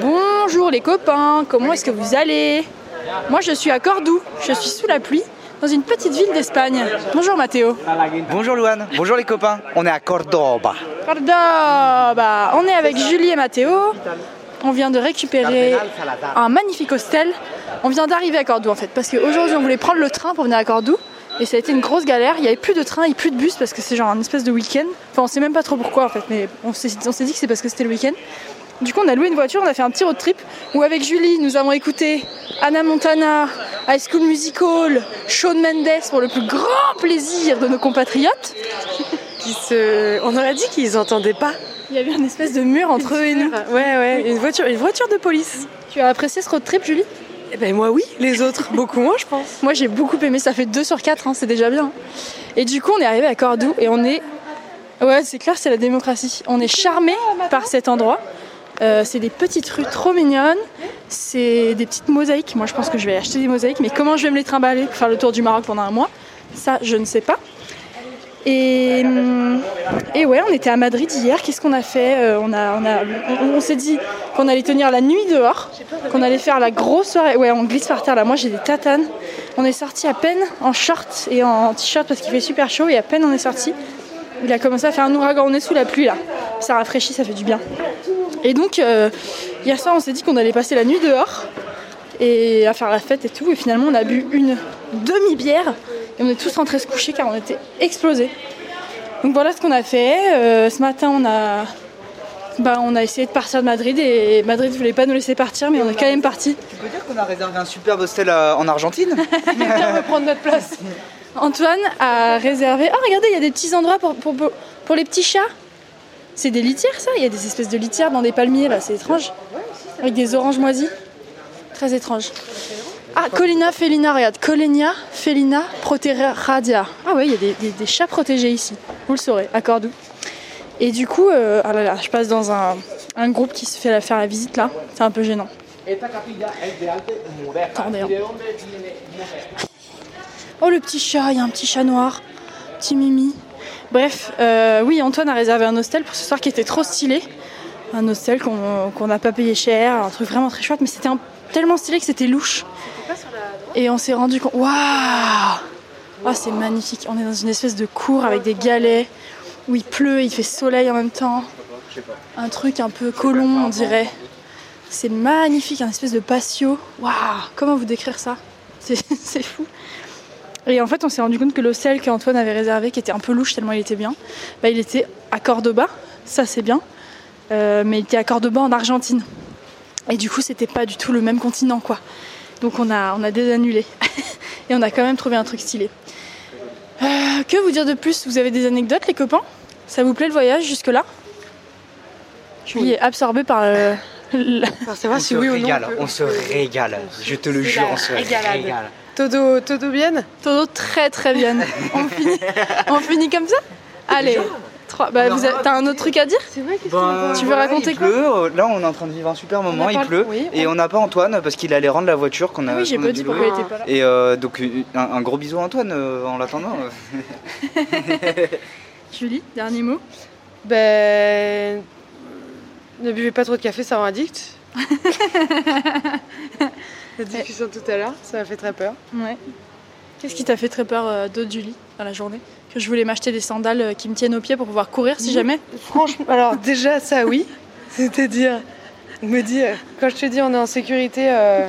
Bonjour les copains, comment est-ce que vous allez Moi je suis à Cordoue, je suis sous la pluie dans une petite ville d'Espagne. Bonjour Mathéo. Bonjour Louane, bonjour les copains, on est à Cordoba. Cordoba, on est avec Julie et Mathéo. On vient de récupérer un magnifique hostel. On vient d'arriver à Cordoue en fait, parce qu'aujourd'hui on voulait prendre le train pour venir à Cordoue. Et ça a été une grosse galère, il n'y avait plus de train et plus de bus parce que c'est genre un espèce de week-end. Enfin on sait même pas trop pourquoi en fait, mais on s'est on s'est dit que c'est parce que c'était le week-end. Du coup, on a loué une voiture, on a fait un petit road trip où, avec Julie, nous avons écouté Anna Montana, High School Musical, Shawn Mendes pour le plus grand plaisir de nos compatriotes. Qui se... On aurait dit qu'ils entendaient pas. Il y avait une espèce de mur entre eux et nous. Ouais, ouais, une voiture, une voiture de police. Tu as apprécié ce road trip, Julie? Eh ben moi oui, les autres beaucoup moins je pense. Moi, j'ai beaucoup aimé, ça fait 2 sur 4, c'est déjà bien. Et du coup, on est arrivé à Cordoue et on est. Ouais, c'est clair, c'est la démocratie. On est charmé par cet endroit. Euh, c'est des petites rues trop mignonnes, c'est des petites mosaïques. Moi, je pense que je vais acheter des mosaïques, mais comment je vais me les trimballer pour faire le tour du Maroc pendant un mois? Ça, je ne sais pas. Et, hum, ouais, on était à Madrid hier. Qu'est-ce qu'on a fait? Euh, on s'est dit qu'on allait tenir la nuit dehors, qu'on allait faire la grosse soirée. Ouais, on glisse par terre là. Moi, j'ai des tatanes. On est sorti à peine en short et en t-shirt parce qu'il fait super chaud. Et à peine on est sorti, il a commencé à faire un ouragan. On est sous la pluie là. Ça rafraîchit, ça fait du bien. Et donc, euh, hier soir, on s'est dit qu'on allait passer la nuit dehors et à faire la fête et tout. Et finalement, on a bu une demi-bière et on est tous rentrés se coucher car on était explosés. Donc voilà ce qu'on a fait. Euh, ce matin, on a, bah, on a essayé de partir de Madrid et Madrid ne voulait pas nous laisser partir, mais on est quand même parti. Tu peux dire qu'on a réservé un superbe hostel euh, en Argentine Quelqu'un veut prendre notre place. Antoine a réservé. Ah, regardez, il y a des petits endroits pour, pour, pour- pour les petits chats. C'est des litières, ça? Il y a des espèces de litières dans des palmiers, là, c'est étrange. Avec des oranges moisies. Très étrange. Ah, Colina felina, regarde. Colina felina proteradia. Ah, ouais, il y a des, chats protégés ici. Vous le saurez, à Cordoue. Et du coup, euh, ah là là, je passe dans un, groupe qui se fait faire la visite là. C'est un peu gênant. Attendez. hein. Oh le petit chat, il y a un petit chat noir, petit Mimi. Bref, euh, oui, Antoine a réservé un hostel pour ce soir qui était trop stylé. Un hostel qu'on n'a pas payé cher, un truc vraiment très chouette, mais c'était tellement stylé que c'était louche. Et on s'est rendu compte. Waouh Oh, c'est magnifique. On est dans une espèce de cour avec des galets où il pleut et il fait soleil en même temps. Un truc un peu colon, on dirait. C'est magnifique, un espèce de patio. Waouh Comment vous décrire ça? C'est fou. Et en fait, on s'est rendu compte que l'hostel qu'Antoine avait réservé, qui était un peu louche tellement il était bien, bah, il était à Cordoba, ça c'est bien, Euh, mais il était à Cordoba en Argentine. Et du coup, c'était pas du tout le même continent, quoi. Donc on a, on a désannulé. Et on a quand même trouvé un truc stylé. Euh, que vous dire de plus? Vous avez des anecdotes, les copains? Ça vous plaît le voyage jusque-là? Julie est absorbée par euh, Pour savoir On si se oui ou non. régale, peut- on se régale. Je te le jure, on se régale. Todo, todo bien? Todo très très bien. On finit, on finit comme ça? Allez, trois. Bah, vous avez- t'as un autre truc à dire? C'est vrai, qu'est-ce Ben, Tu veux voilà, raconter il quoi? pleut. euh, Là, on est en train de vivre un super moment. Il pleut oui, et on n'a pas Antoine parce qu'il allait rendre la voiture qu'on a. Oui, j'ai pas dit pourquoi il était pas là. Et euh, donc euh, un, un gros bisou à Antoine euh, en l'attendant. Julie, dernier mot? Ben. Ne buvez pas trop de café, ça rend addict. La discussion tout à l'heure, ça m'a fait très peur. Ouais. Qu'est-ce qui t'a fait très peur euh, d'autre, Julie, dans la journée? Que je voulais m'acheter des sandales euh, qui me tiennent aux pieds pour pouvoir courir si jamais? Franchement, alors déjà, ça oui. C'est-à-dire, me dire, quand je te dis on est en sécurité, euh,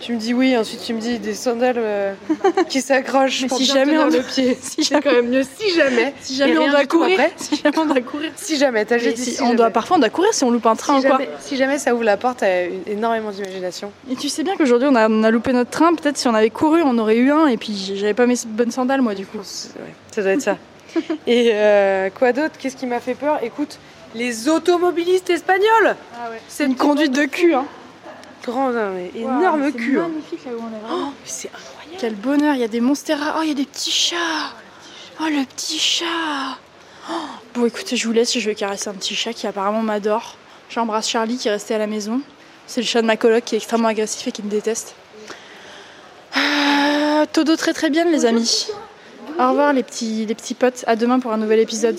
tu me dis oui, ensuite tu me dis des sandales euh, qui s'accrochent pour si jamais on- le pied. si C'est quand même mieux si jamais. Si jamais on doit courir, après. si jamais on doit courir. Si jamais, t'as Mais juste dit si- on jamais. doit, parfois on doit courir si on loupe un train si ou quoi. jamais, si jamais ça ouvre la porte à une- énormément d'imagination. Et tu sais bien qu'aujourd'hui on a, on a loupé notre train, peut-être si on avait couru on aurait eu un et puis j'avais pas mes bonnes sandales moi du coup. Ouais, ça doit être ça. Et euh, quoi d'autre? Qu'est-ce qui m'a fait peur? Écoute, les automobilistes espagnols C'est une conduite de cul hein. Grand, mais énorme C'est cul. hein. magnifique là où on est vraiment. C'est incroyable. Quel bonheur, il y a des monstera. Oh, il y a des petits chats. Oh, le petit chat. Oh. Bon, écoutez, je vous laisse, je vais caresser un petit chat qui apparemment m'adore. J'embrasse Charlie qui est resté à la maison. C'est le chat de ma coloc qui est extrêmement agressif et qui me déteste. Ah, Todo très très bien, les amis. Au revoir, les petits, les petits potes. À demain pour un nouvel épisode.